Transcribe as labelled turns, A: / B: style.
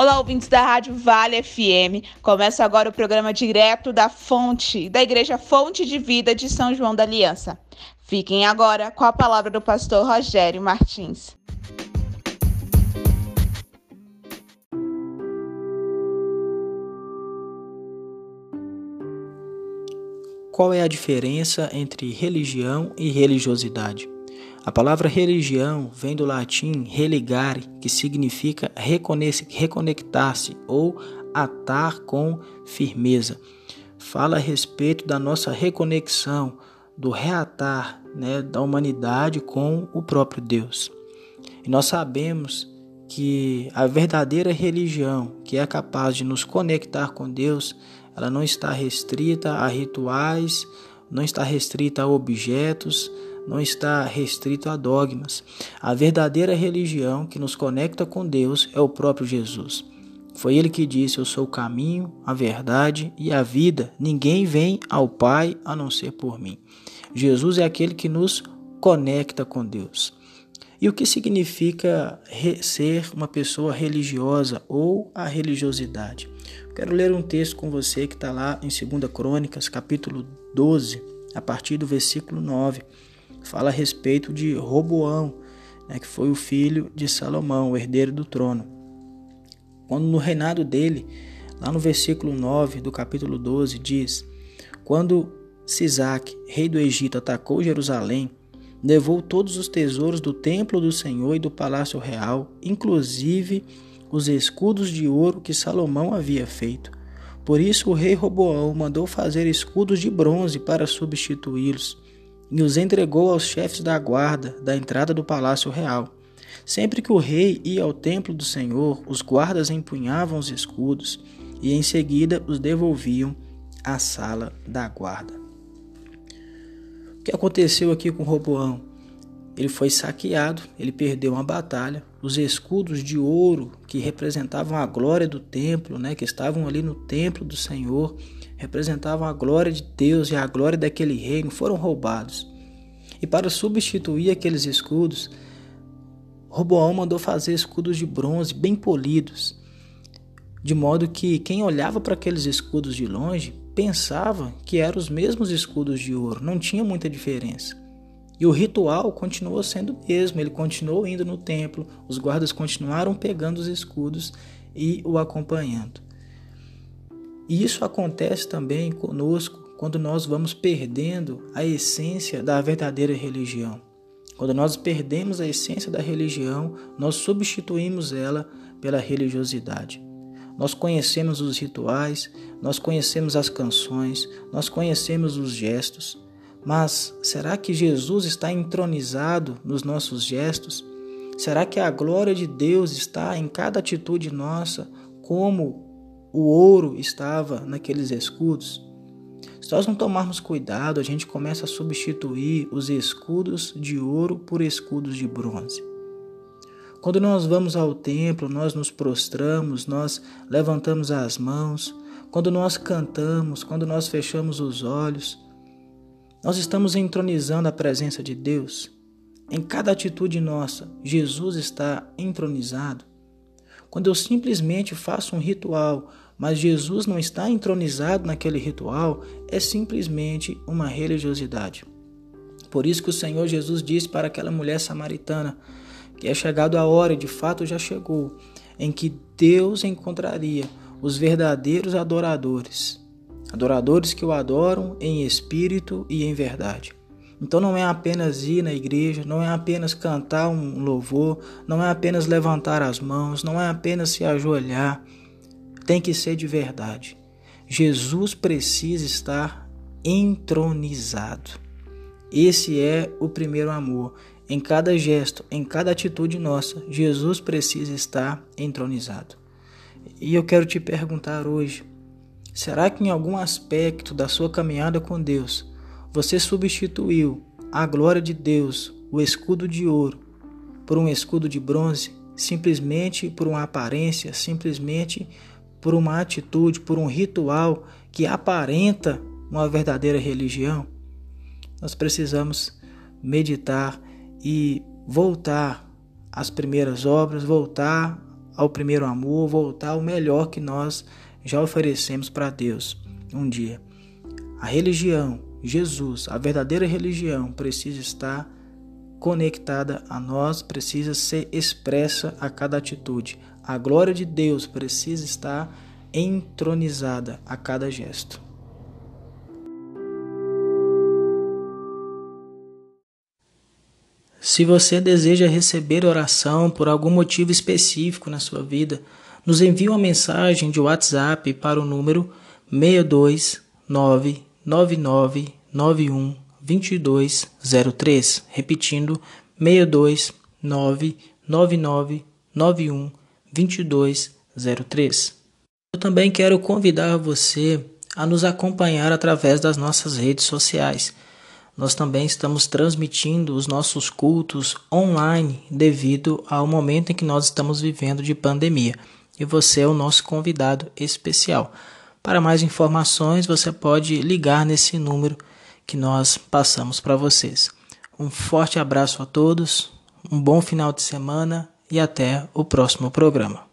A: Olá, ouvintes da Rádio Vale FM. Começa agora o programa direto da Fonte, da Igreja Fonte de Vida de São João da Aliança. Fiquem agora com a palavra do pastor Rogério Martins.
B: Qual é a diferença entre religião e religiosidade? A palavra religião vem do latim religare, que significa reconectar-se ou atar com firmeza. Fala a respeito da nossa reconexão, do reatar né, da humanidade com o próprio Deus. E nós sabemos que a verdadeira religião, que é capaz de nos conectar com Deus, ela não está restrita a rituais, não está restrita a objetos, não está restrito a dogmas. A verdadeira religião que nos conecta com Deus é o próprio Jesus. Foi ele que disse: Eu sou o caminho, a verdade e a vida. Ninguém vem ao Pai a não ser por mim. Jesus é aquele que nos conecta com Deus. E o que significa ser uma pessoa religiosa ou a religiosidade? Quero ler um texto com você que está lá em 2 Crônicas, capítulo 12, a partir do versículo 9 fala a respeito de Roboão, né, que foi o filho de Salomão, o herdeiro do trono. Quando no reinado dele, lá no versículo 9 do capítulo 12, diz: Quando Sisaque, rei do Egito, atacou Jerusalém, levou todos os tesouros do templo do Senhor e do palácio real, inclusive os escudos de ouro que Salomão havia feito. Por isso o rei Roboão mandou fazer escudos de bronze para substituí-los e os entregou aos chefes da guarda da entrada do palácio real. Sempre que o rei ia ao templo do Senhor, os guardas empunhavam os escudos e em seguida os devolviam à sala da guarda. O que aconteceu aqui com Roboão? Ele foi saqueado, ele perdeu uma batalha. Os escudos de ouro que representavam a glória do templo, né, que estavam ali no templo do Senhor, representavam a glória de Deus e a glória daquele reino, foram roubados. E para substituir aqueles escudos, Roboão mandou fazer escudos de bronze bem polidos, de modo que quem olhava para aqueles escudos de longe pensava que eram os mesmos escudos de ouro, não tinha muita diferença. E o ritual continuou sendo o mesmo, ele continuou indo no templo, os guardas continuaram pegando os escudos e o acompanhando. E isso acontece também conosco quando nós vamos perdendo a essência da verdadeira religião. Quando nós perdemos a essência da religião, nós substituímos ela pela religiosidade. Nós conhecemos os rituais, nós conhecemos as canções, nós conhecemos os gestos, mas será que Jesus está entronizado nos nossos gestos? Será que a glória de Deus está em cada atitude nossa, como o ouro estava naqueles escudos. Se nós não tomarmos cuidado, a gente começa a substituir os escudos de ouro por escudos de bronze. Quando nós vamos ao templo, nós nos prostramos, nós levantamos as mãos, quando nós cantamos, quando nós fechamos os olhos, nós estamos entronizando a presença de Deus. Em cada atitude nossa, Jesus está entronizado. Quando eu simplesmente faço um ritual, mas Jesus não está entronizado naquele ritual, é simplesmente uma religiosidade. Por isso que o Senhor Jesus disse para aquela mulher samaritana que é chegado a hora, de fato já chegou, em que Deus encontraria os verdadeiros adoradores, adoradores que o adoram em espírito e em verdade. Então não é apenas ir na igreja, não é apenas cantar um louvor, não é apenas levantar as mãos, não é apenas se ajoelhar. Tem que ser de verdade. Jesus precisa estar entronizado. Esse é o primeiro amor. Em cada gesto, em cada atitude nossa, Jesus precisa estar entronizado. E eu quero te perguntar hoje: será que em algum aspecto da sua caminhada com Deus você substituiu a glória de Deus, o escudo de ouro, por um escudo de bronze, simplesmente por uma aparência, simplesmente por uma atitude, por um ritual que aparenta uma verdadeira religião? Nós precisamos meditar e voltar às primeiras obras, voltar ao primeiro amor, voltar ao melhor que nós já oferecemos para Deus um dia. A religião, Jesus, a verdadeira religião, precisa estar conectada a nós, precisa ser expressa a cada atitude. A glória de Deus precisa estar entronizada a cada gesto. Se você deseja receber oração por algum motivo específico na sua vida, nos envie uma mensagem de WhatsApp para o número 6299991 2203, repetindo 6299991 2203. Eu também quero convidar você a nos acompanhar através das nossas redes sociais. Nós também estamos transmitindo os nossos cultos online devido ao momento em que nós estamos vivendo de pandemia. E você é o nosso convidado especial. Para mais informações, você pode ligar nesse número que nós passamos para vocês. Um forte abraço a todos, um bom final de semana e até o próximo programa.